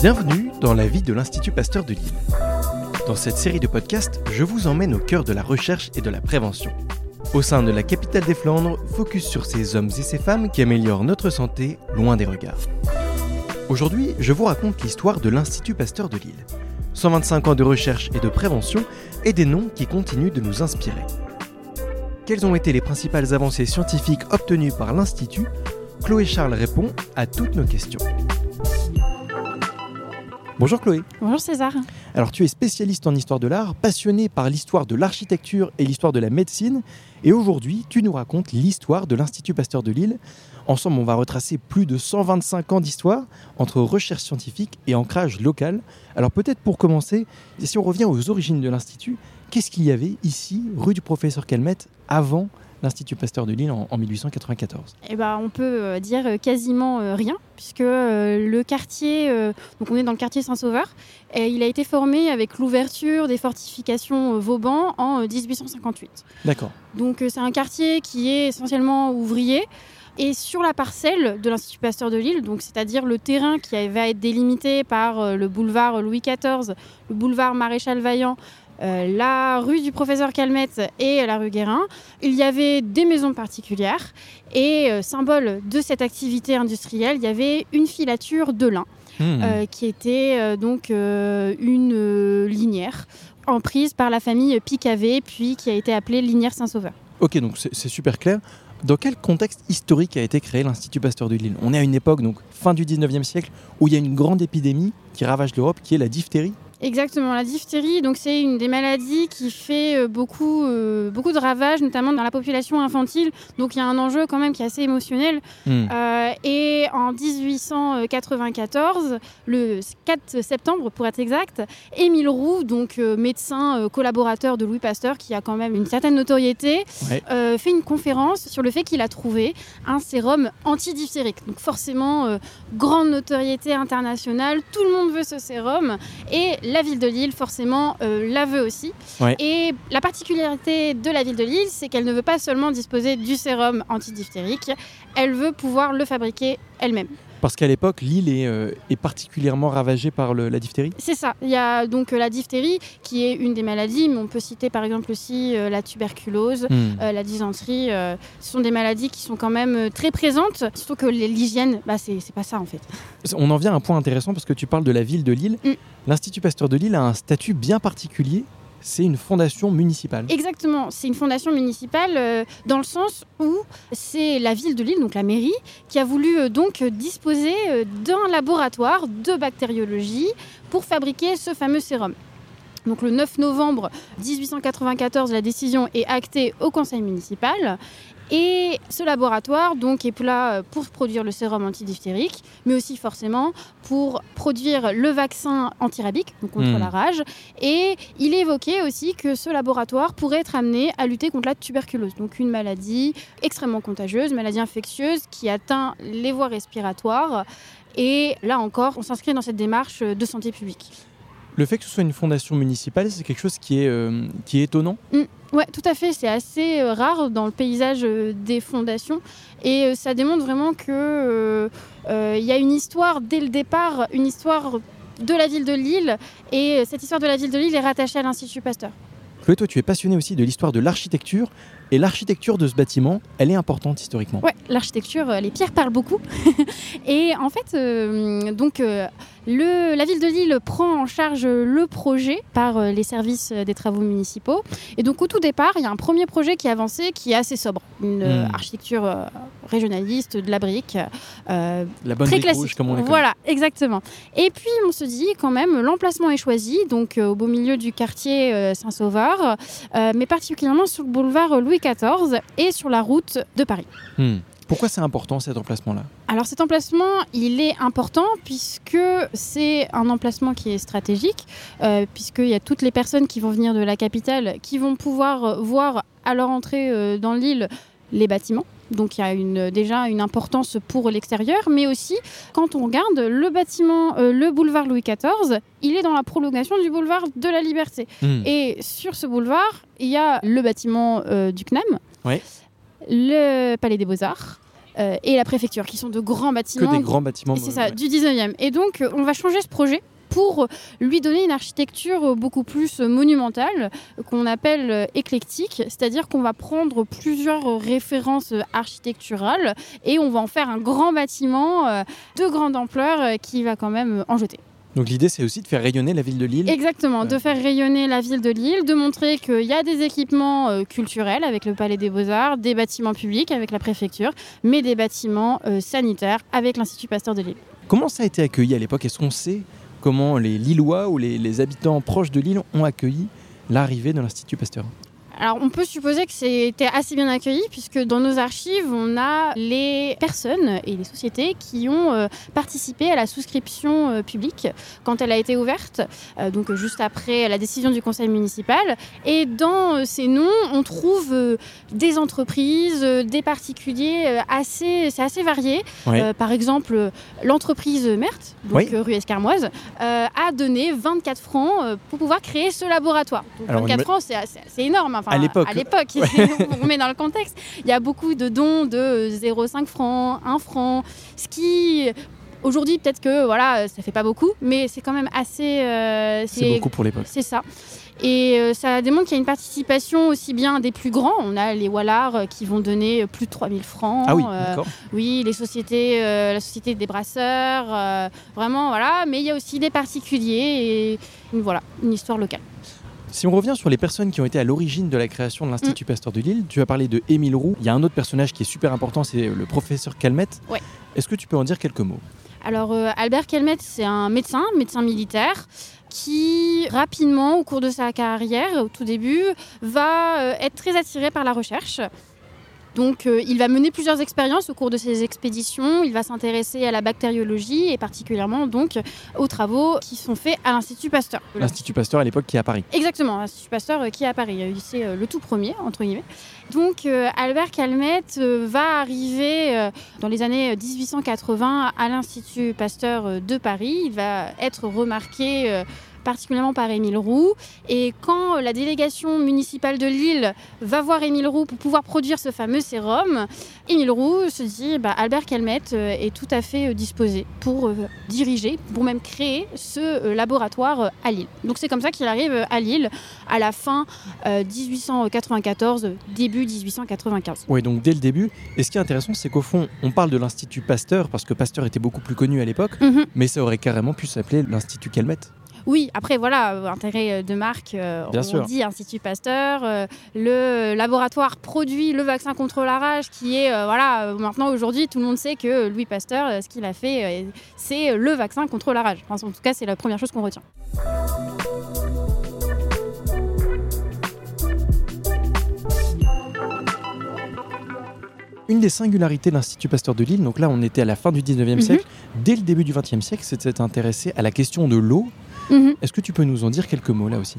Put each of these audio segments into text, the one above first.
Bienvenue dans la vie de l'Institut Pasteur de Lille. Dans cette série de podcasts, je vous emmène au cœur de la recherche et de la prévention. Au sein de la capitale des Flandres, focus sur ces hommes et ces femmes qui améliorent notre santé loin des regards. Aujourd'hui, je vous raconte l'histoire de l'Institut Pasteur de Lille. 125 ans de recherche et de prévention et des noms qui continuent de nous inspirer. Quelles ont été les principales avancées scientifiques obtenues par l'Institut Chloé Charles répond à toutes nos questions. Bonjour Chloé. Bonjour César. Alors tu es spécialiste en histoire de l'art, passionné par l'histoire de l'architecture et l'histoire de la médecine, et aujourd'hui tu nous racontes l'histoire de l'Institut Pasteur de Lille. Ensemble on va retracer plus de 125 ans d'histoire entre recherche scientifique et ancrage local. Alors peut-être pour commencer, si on revient aux origines de l'Institut, qu'est-ce qu'il y avait ici, rue du professeur Calmette, avant l'Institut Pasteur de Lille en, 1894 eh ben, On peut euh, dire euh, quasiment euh, rien, puisque le quartier, donc on est dans le quartier Saint-Sauveur, et il a été formé avec l'ouverture des fortifications Vauban en 1858. D'accord. Donc c'est un quartier qui est essentiellement ouvrier. Et sur la parcelle de l'Institut Pasteur de Lille, donc c'est-à-dire le terrain qui va être délimité par le boulevard Louis XIV, le boulevard Maréchal Vaillant, euh, la rue du professeur Calmette et la rue Guérin, il y avait des maisons particulières et euh, symbole de cette activité industrielle, il y avait une filature de lin hmm. euh, qui était donc une linière emprise par la famille Picavé puis qui a été appelée linière Saint-Sauveur. Ok, donc c'est super clair. Dans quel contexte historique a été créé l'Institut Pasteur de Lille? On est à une époque, donc fin du 19e siècle, où il y a une grande épidémie qui ravage l'Europe, qui est la diphtérie. Exactement, la diphtérie, donc c'est une des maladies qui fait euh, beaucoup, euh, beaucoup de ravages, notamment dans la population infantile. Donc il y a un enjeu quand même qui est assez émotionnel. Hmm. Euh, et en 1894, le 4 septembre pour être exact, Émile Roux, donc médecin collaborateur de Louis Pasteur, qui a quand même une certaine notoriété, fait une conférence sur le fait qu'il a trouvé un sérum antidiphtérique. Donc forcément, grande notoriété internationale, tout le monde veut ce sérum. Et la ville de Lille, forcément, euh, la veut aussi. Et la particularité de la ville de Lille, c'est qu'elle ne veut pas seulement disposer du sérum antidiphtérique, elle veut pouvoir le fabriquer elle-même. Parce qu'à l'époque, l'île est, euh, particulièrement ravagée par la diphtérie C'est ça. Il y a donc euh, la diphtérie, qui est une des maladies, mais on peut citer par exemple aussi la tuberculose, hmm. la dysenterie. ce sont des maladies qui sont quand même très présentes, surtout que l'hygiène, bah, c'est pas ça en fait. On en vient à un point intéressant parce que tu parles de la ville de Lille. Hmm. L'Institut Pasteur de Lille a un statut bien particulier. C'est une fondation municipale. Exactement, c'est une fondation municipale euh, dans le sens où c'est la ville de Lille, donc la mairie, qui a voulu euh, donc disposer euh, d'un laboratoire de bactériologie pour fabriquer ce fameux sérum. Donc le 9 novembre 1894, la décision est actée au conseil municipal et ce laboratoire donc est là pour produire le sérum antidiphtérique, mais aussi forcément pour produire le vaccin antirabique, donc contre hmm. la rage. Et il évoqué aussi que ce laboratoire pourrait être amené à lutter contre la tuberculose, donc une maladie extrêmement contagieuse, maladie infectieuse qui atteint les voies respiratoires. Et là encore, on s'inscrit dans cette démarche de santé publique. Le fait que ce soit une fondation municipale, c'est quelque chose qui est, euh, étonnant mm. Oui, tout à fait. C'est assez euh, rare dans le paysage euh, des fondations. Et ça démontre vraiment qu'il il y a une histoire dès le départ, une histoire de la ville de Lille. Et cette histoire de la ville de Lille est rattachée à l'Institut Pasteur. Chloé, toi, tu es passionné aussi de l'histoire de l'architecture. Et l'architecture de ce bâtiment, elle est importante historiquement. Oui, l'architecture, les pierres parlent beaucoup. et en fait, donc la ville de Lille prend en charge le projet par euh, les services des travaux municipaux. Et donc au tout départ, il y a un premier projet qui est avancé, qui est assez sobre. Une euh, hmm. architecture euh, régionaliste, de la brique. la bonne très classique. Rouge, comme on Voilà, exactement. Et puis on se dit quand même, l'emplacement est choisi, donc au beau milieu du quartier Saint-Sauveur, mais particulièrement sur le boulevard Louis XIV et sur la route de Paris. Hmm. Pourquoi c'est important cet emplacement-là? Alors cet emplacement, il est important puisque c'est un emplacement qui est stratégique, euh, puisqu'il y a toutes les personnes qui vont venir de la capitale qui vont pouvoir voir à leur entrée euh, dans l'île les bâtiments. Donc il y a une, déjà une importance pour l'extérieur, mais aussi quand on regarde le bâtiment, euh, le boulevard Louis XIV, il est dans la prolongation du boulevard de la Liberté. Hmm. Et sur ce boulevard, il y a le bâtiment du CNAM. Le Palais des Beaux-Arts, euh, et la préfecture, qui sont de grands Que bâtiments. des grands bâtiments. C'est ça, du 19e. Et donc, euh, on va changer ce projet pour lui donner une architecture beaucoup plus monumentale, qu'on appelle éclectique, c'est-à-dire qu'on va prendre plusieurs références architecturales et on va en faire un grand bâtiment euh, de grande ampleur euh, qui va quand même en jeter. Donc l'idée, c'est aussi de faire rayonner la ville de Lille. Exactement, de faire rayonner la ville de Lille, de montrer qu'il y a des équipements euh, culturels avec le Palais des Beaux-Arts, des bâtiments publics avec la préfecture, mais des bâtiments euh, sanitaires avec l'Institut Pasteur de Lille. Comment ça a été accueilli à l'époque? Est-ce qu'on sait comment les Lillois ou les, habitants proches de Lille ont accueilli l'arrivée de l'Institut Pasteur Alors, on peut supposer que c'était assez bien accueilli, puisque dans nos archives, on a les personnes et les sociétés qui ont euh, participé à la souscription euh, publique quand elle a été ouverte, euh, donc juste après la décision du conseil municipal. Et dans ces noms, on trouve des entreprises, des particuliers, assez, c'est assez varié. Par exemple, l'entreprise Merthe, donc Oui. rue Escarmoise, a donné 24 francs pour pouvoir créer ce laboratoire. Donc, Alors, on 24 ima- francs, c'est énorme. Enfin, À l'époque. À l'époque, on remet dans le contexte. Il y a beaucoup de dons de 0,5 francs, 1 franc, ce qui. Aujourd'hui, peut-être que voilà, ça fait pas beaucoup, mais c'est quand même assez. euh, C'est beaucoup pour l'époque. c'est ça. Et euh, ça démontre qu'il y a une participation aussi bien des plus grands. On a les Wallars euh, qui vont donner plus de 3000 francs. Ah oui, d'accord. oui, les sociétés, la société des brasseurs, vraiment, voilà. Mais il y a aussi des particuliers et une- voilà, une histoire locale. Si on revient sur les personnes qui ont été à l'origine de la création de l'Institut Mm. Pasteur de Lille, tu as parlé de Émile Roux. Il y a un autre personnage qui est super important, c'est le professeur Calmette. Ouais. Est-ce que tu peux en dire quelques mots? Alors, euh, Albert Kelmet, c'est un médecin, médecin militaire, qui rapidement, au cours de sa carrière, au tout début, va euh, être très attiré par la recherche. Donc, euh, il va mener plusieurs expériences au cours de ses expéditions. Il va s'intéresser à la bactériologie et particulièrement donc aux travaux qui sont faits à l'Institut Pasteur. L'Institut Pasteur à l'époque qui est à Paris. Exactement, l'Institut Pasteur euh, qui est à Paris. Euh, C'est le tout premier, entre guillemets. Donc, euh, Albert Calmette va arriver dans les années 1880 à l'Institut Pasteur de Paris. Il va être remarqué particulièrement par Émile Roux. Et quand euh, la délégation municipale de Lille va voir Émile Roux pour pouvoir produire ce fameux sérum, Émile Roux se dit bah, Albert Calmette euh, est tout à fait euh, disposé pour diriger, pour même créer ce laboratoire à Lille. Donc c'est comme ça qu'il arrive à Lille à la fin euh, 1894, début 1895. Oui, donc dès le début. Et ce qui est intéressant, c'est qu'au fond, on parle de l'Institut Pasteur parce que Pasteur était beaucoup plus connu à l'époque, Mhm. mais ça aurait carrément pu s'appeler l'Institut Calmette. Oui, après voilà, euh, intérêt euh, de marque, euh, Bien on sûr. dit Institut Pasteur, euh, le laboratoire produit le vaccin contre la rage qui est, euh, voilà, maintenant aujourd'hui tout le monde sait que Louis Pasteur, euh, ce qu'il a fait, euh, c'est le vaccin contre la rage. Enfin, en tout cas, c'est la première chose qu'on retient. Une des singularités de l'Institut Pasteur de Lille, donc là on était à la fin du 19e Mhm. siècle, dès le début du 20e siècle, c'était intéressé à la question de l'eau. Mhm. Est-ce que tu peux nous en dire quelques mots là aussi?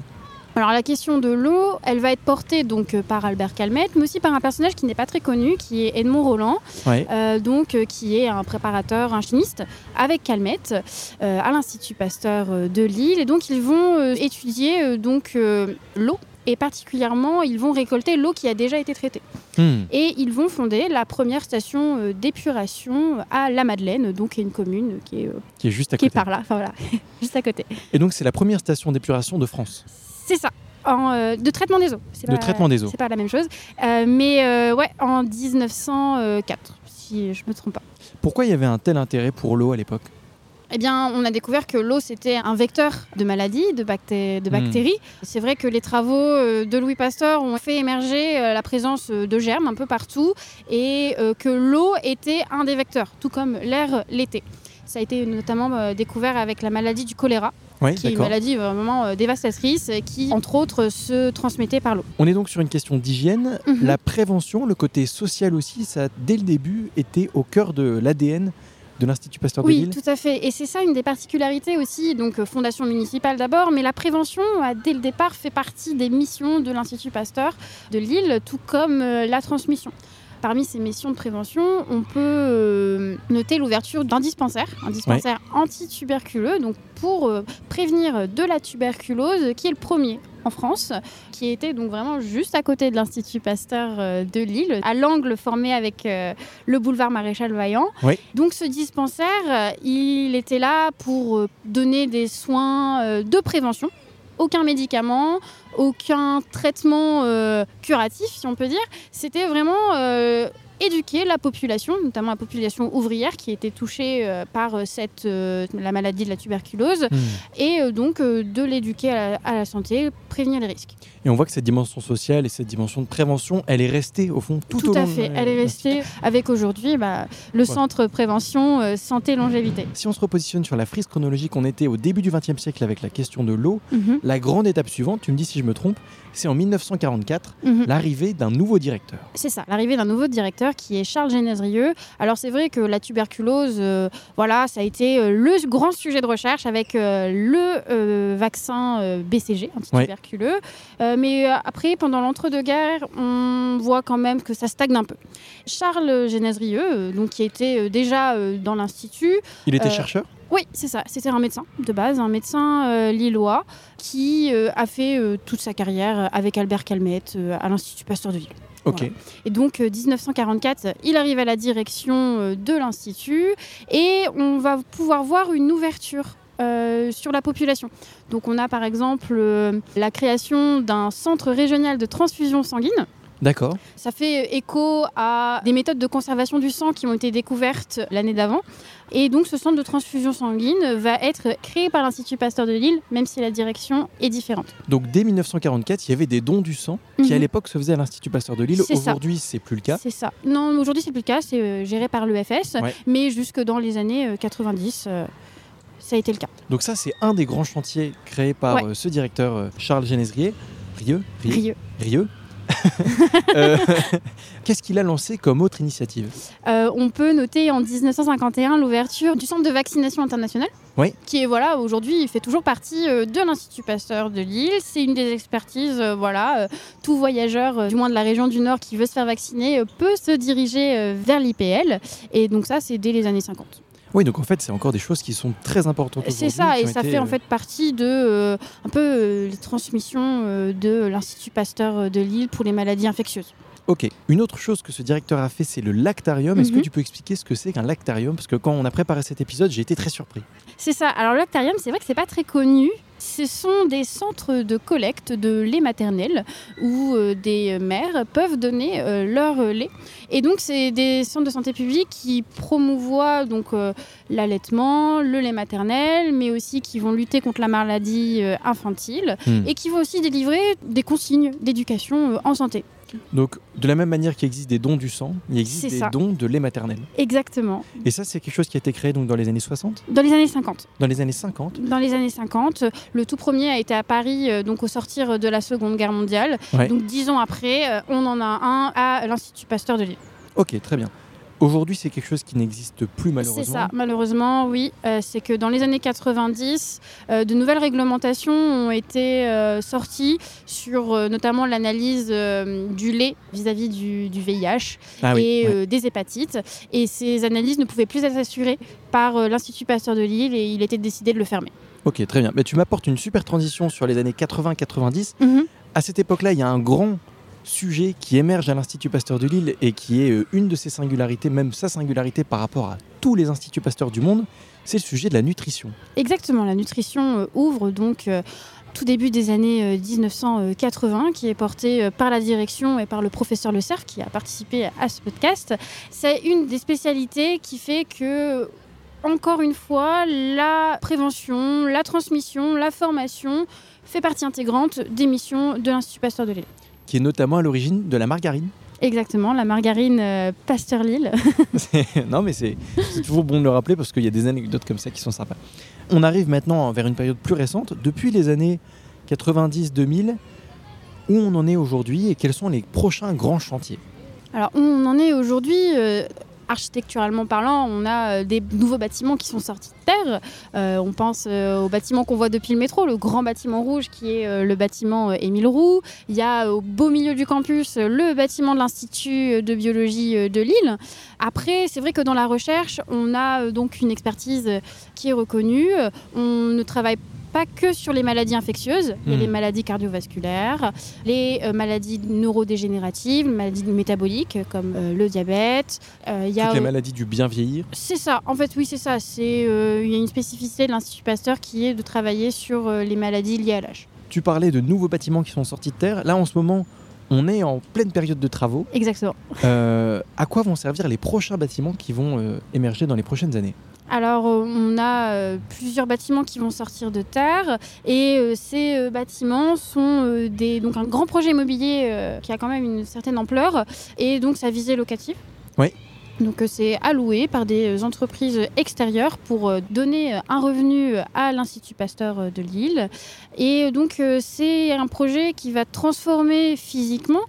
Alors la question de l'eau, elle va être portée donc euh, par Albert Calmette, mais aussi par un personnage qui n'est pas très connu, qui est Edmond Roland, Ouais. euh, donc euh, qui est un préparateur, un chimiste, avec Calmette euh, à l'Institut Pasteur de Lille. Et donc ils vont étudier donc l'eau. Et particulièrement, ils vont récolter l'eau qui a déjà été traitée. Hmm. Et ils vont fonder la première station euh, d'épuration à La Madeleine, donc est une commune qui est, euh, Qui est juste à qui est côté. par là, enfin voilà, juste à côté. Et donc c'est la première station d'épuration de France. C'est ça. En, euh, de traitement des eaux. De traitement des eaux. C'est pas la même chose. Euh, mais euh, ouais, en 1904, si je me trompe pas. Pourquoi il y avait un tel intérêt pour l'eau à l'époque? Eh bien, on a découvert que l'eau, c'était un vecteur de maladies, de, bacté- de Hmm. bactéries. C'est vrai que les travaux euh, de Louis Pasteur ont fait émerger euh, la présence euh, de germes un peu partout et que l'eau était un des vecteurs, tout comme l'air l'était. Ça a été notamment découvert avec la maladie du choléra, Oui, qui est une maladie vraiment euh, dévastatrice, euh, qui, entre autres, se transmettait par l'eau. On est donc sur une question d'hygiène. Mhm. La prévention, le côté social aussi, ça dès le début était au cœur de l'ADN de l'Institut Pasteur de Oui, Lille. tout à fait. Et c'est ça une des particularités aussi, donc euh, fondation municipale d'abord, mais la prévention a dès le départ fait partie des missions de l'Institut Pasteur de Lille, tout comme euh, la transmission. Parmi ces missions de prévention, on peut euh, noter l'ouverture d'un dispensaire, un dispensaire anti-tuberculeux, donc pour euh, prévenir de la tuberculose, qui est le premier en France, qui était donc vraiment juste à côté de l'Institut Pasteur euh, de Lille, à l'angle formé avec le boulevard Maréchal Vaillant. Oui. Donc ce dispensaire, il était là pour donner des soins de prévention. Aucun médicament, aucun traitement euh, curatif, si on peut dire. C'était vraiment euh, éduquer la population, notamment la population ouvrière qui était touchée euh, par euh, cette, euh, la maladie de la tuberculose, Hmm. et euh, donc de l'éduquer à, la- à la santé, prévenir les risques. Et on voit que cette dimension sociale et cette dimension de prévention, elle est restée au fond tout, Tout au long à de fait. Elle est restée avec aujourd'hui bah, le centre prévention santé longévité. Si on se repositionne sur la frise chronologique, on était au début du XXe siècle avec la question de l'eau. Mhm, La grande étape suivante, tu me dis si je me trompe, c'est en 1944, mhm. l'arrivée d'un nouveau directeur. C'est ça, l'arrivée d'un nouveau directeur qui est Charles Génésrieux. Alors c'est vrai que la tuberculose, euh, voilà, ça a été euh, le grand sujet de recherche avec euh, le vaccin BCG, antituberculeux. Euh, mais après, pendant l'entre-deux-guerres, on voit quand même que ça stagne un peu. Charles Génésrieux, euh, donc qui était déjà dans l'institut, Il était chercheur? Oui, c'est ça. C'était un médecin de base, un médecin euh, lillois qui euh, a fait euh, toute sa carrière avec Albert Calmette à l'Institut Pasteur de Lille. Et donc, euh, 1944, il arrive à la direction euh, de l'Institut et on va pouvoir voir une ouverture. euh, sur la population. Donc on a par exemple euh, la création d'un centre régional de transfusion sanguine. D'accord. Ça fait écho à des méthodes de conservation du sang qui ont été découvertes l'année d'avant. Et donc ce centre de transfusion sanguine va être créé par l'Institut Pasteur de Lille, même si la direction est différente. Donc dès 1944, il y avait des dons du sang qui à Mhm. l'époque se faisaient à l'Institut Pasteur de Lille. Aujourd'hui, c'est plus le cas. C'est ça. Non, aujourd'hui c'est plus le cas, c'est euh, géré par l'EFS, Ouais. mais jusque dans les années euh, 90, euh, ça a été le cas. Donc ça, c'est un des grands chantiers créés par Ouais. euh, ce directeur euh, Charles Génésrier. Rieux Rieux Rieux. Euh, Qu'est-ce qu'il a lancé comme autre initiative Euh, on peut noter en 1951 l'ouverture du centre de vaccination international. Oui. Qui est voilà aujourd'hui, il fait toujours partie euh, de l'Institut Pasteur de Lille. C'est une des expertises, voilà, tout voyageur, du moins de la région du Nord, qui veut se faire vacciner, peut se diriger vers l'IPL. Et donc ça, c'est dès les années 50. Oui, donc en fait, c'est encore des choses qui sont très importantes C'est ça, et ça fait en euh, fait partie de euh, un peu euh, les transmissions de l'Institut Pasteur de Lille pour les maladies infectieuses. Ok. Une autre chose que ce directeur a fait, c'est le lactarium. Est-ce que Mhm. tu peux expliquer ce que c'est qu'un lactarium? Parce que quand on a préparé cet épisode, j'ai été très surpris. C'est ça. Alors le lactarium, c'est vrai que c'est pas très connu. Ce sont des centres de collecte de lait maternel où euh, des mères peuvent donner euh, leur euh, lait. Et donc c'est des centres de santé publique qui promouvoient donc euh, l'allaitement, le lait maternel, mais aussi qui vont lutter contre la maladie infantile Hmm. et qui vont aussi délivrer des consignes d'éducation en santé. Donc, de la même manière qu'il existe des dons du sang, il existe des ça. dons de lait maternel. Exactement. Et ça, c'est quelque chose qui a été créé donc dans les années 60, Dans les années 50. dans les années 50. Dans les années 50, le tout premier a été à Paris, euh, donc au sortir de la Seconde Guerre mondiale. Ouais. Donc dix ans après, euh, on en a un à l'Institut Pasteur de Lille. Ok, très bien. Aujourd'hui, c'est quelque chose qui n'existe plus C'est malheureusement. ça, malheureusement, oui. Euh, c'est que dans les années 90, euh, de nouvelles réglementations ont été euh, sorties sur notamment l'analyse du lait vis-à-vis du, du VIH Ah oui. et ouais. des hépatites. Et ces analyses ne pouvaient plus être assurées par l'Institut Pasteur de Lille et il était décidé de le fermer. Ok, très bien. Mais tu m'apportes une super transition sur les années 80-90. À cette époque-là, il y a un grand sujet qui émerge à l'Institut Pasteur de Lille et qui est euh, une de ses singularités, même sa singularité par rapport à tous les instituts Pasteur du monde, c'est le sujet de la nutrition. Exactement, la nutrition euh, ouvre donc euh, tout début des années euh, 1980, qui est portée euh, par la direction et par le professeur Le Cerf qui a participé à ce podcast. C'est une des spécialités qui fait que, encore une fois, la prévention, la transmission, la formation fait partie intégrante des missions de l'Institut Pasteur de Lille. Qui est notamment à l'origine de la margarine. Exactement, la margarine euh, Pasteur Lille. Non, mais c'est c'est toujours bon de le rappeler parce qu'il y a des anecdotes comme ça qui sont sympas. On arrive maintenant vers une période plus récente, depuis les années 90-2000, où on en est aujourd'hui et quels sont les prochains grands chantiers? Alors, on en est aujourd'hui, euh, architecturalement parlant, on a euh, des nouveaux bâtiments qui sont sortis de terre. Euh, on pense euh, au bâtiment qu'on voit depuis le métro, le grand bâtiment rouge qui est euh, le bâtiment Émile Roux. Il y a au beau milieu du campus le bâtiment de l'Institut de biologie de Lille. Après, c'est vrai que dans la recherche, on a donc une expertise qui est reconnue. On ne travaille pas que sur les maladies infectieuses, il y a Hmm. les maladies cardiovasculaires, les euh, maladies neurodégénératives, les maladies métaboliques comme euh, le diabète. Euh, il y a Toutes les maladies du bien vieillir. c'est ça, en fait oui c'est ça, c'est euh, il y a une spécificité de l'Institut Pasteur qui est de travailler sur les maladies liées à l'âge. Tu parlais de nouveaux bâtiments qui sont sortis de terre. Là, en ce moment, on est en pleine période de travaux. Exactement. Euh, à quoi vont servir les prochains bâtiments qui vont euh, émerger dans les prochaines années? Alors, euh, on a euh, plusieurs bâtiments qui vont sortir de terre et euh, ces bâtiments sont des, donc un grand projet immobilier qui a quand même une certaine ampleur et donc sa visée locative. Oui. Donc c'est alloué par des entreprises extérieures pour donner un revenu à l'Institut Pasteur de Lille. Et donc c'est un projet qui va transformer physiquement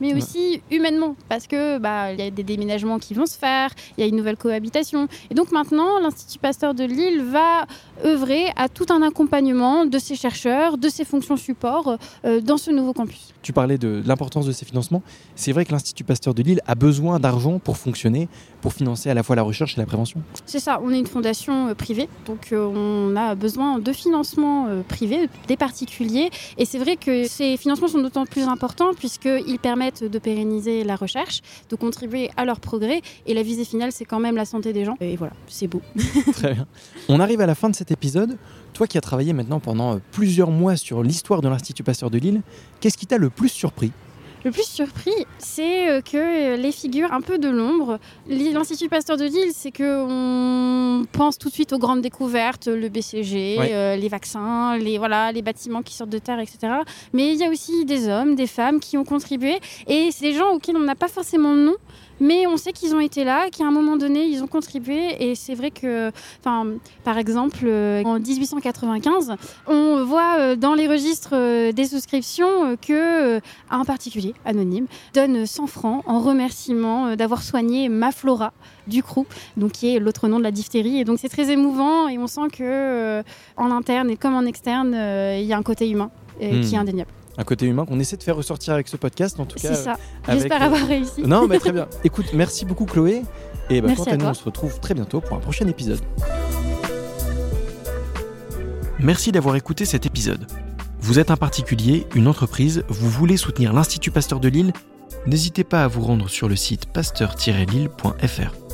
mais Ouais. aussi humainement, parce que bah il y a des déménagements qui vont se faire, il y a une nouvelle cohabitation, et donc maintenant l'Institut Pasteur de Lille va œuvrer à tout un accompagnement de ses chercheurs, de ses fonctions support euh, dans ce nouveau campus. Tu parlais de l'importance de ces financements. C'est vrai que l'Institut Pasteur de Lille a besoin d'argent pour fonctionner, pour financer à la fois la recherche et la prévention. C'est ça, on est une fondation euh, privée, donc euh, on a besoin de financements euh, privés, des particuliers, et c'est vrai que ces financements sont d'autant plus importants puisqu'ils permettent de pérenniser la recherche, de contribuer à leur progrès, et la visée finale c'est quand même la santé des gens. Et voilà, c'est beau. Très bien. On arrive à la fin de cet épisode. Toi qui as travaillé maintenant pendant euh, plusieurs mois sur l'histoire de l'Institut Pasteur de Lille, qu'est-ce qui t'a le plus surpris? Le plus surpris, c'est euh, que les figures un peu de l'ombre, L'I- l'Institut Pasteur de Lille, c'est que on pense tout de suite aux grandes découvertes, le BCG, Ouais. euh, les vaccins, les voilà, les bâtiments qui sortent de terre, etc. Mais il y a aussi des hommes, des femmes qui ont contribué, et c'est des gens auxquels on n'a pas forcément de nom. Mais on sait qu'ils ont été là, qu'à un moment donné, ils ont contribué. Et c'est vrai que, enfin, par exemple, euh, en 1895, on voit euh, dans les registres euh, des souscriptions que un particulier anonyme donne 100 francs en remerciement d'avoir soigné ma Flora du Crou, donc qui est l'autre nom de la diphtérie. Et donc c'est très émouvant et on sent que en interne et comme en externe, il y a un côté humain euh, Hmm. qui est indéniable. Un côté humain qu'on essaie de faire ressortir avec ce podcast, en tout cas. C'est ça. avec, J'espère euh, avoir réussi. Non, mais très bien. Écoute, merci beaucoup Chloé. Et bah, Merci quant à à nous, toi. on se retrouve très bientôt pour un prochain épisode. Merci d'avoir écouté cet épisode. Vous êtes un particulier, une entreprise, vous voulez soutenir l'Institut Pasteur de Lille N'hésitez pas à vous rendre sur le site pasteur-lille.fr.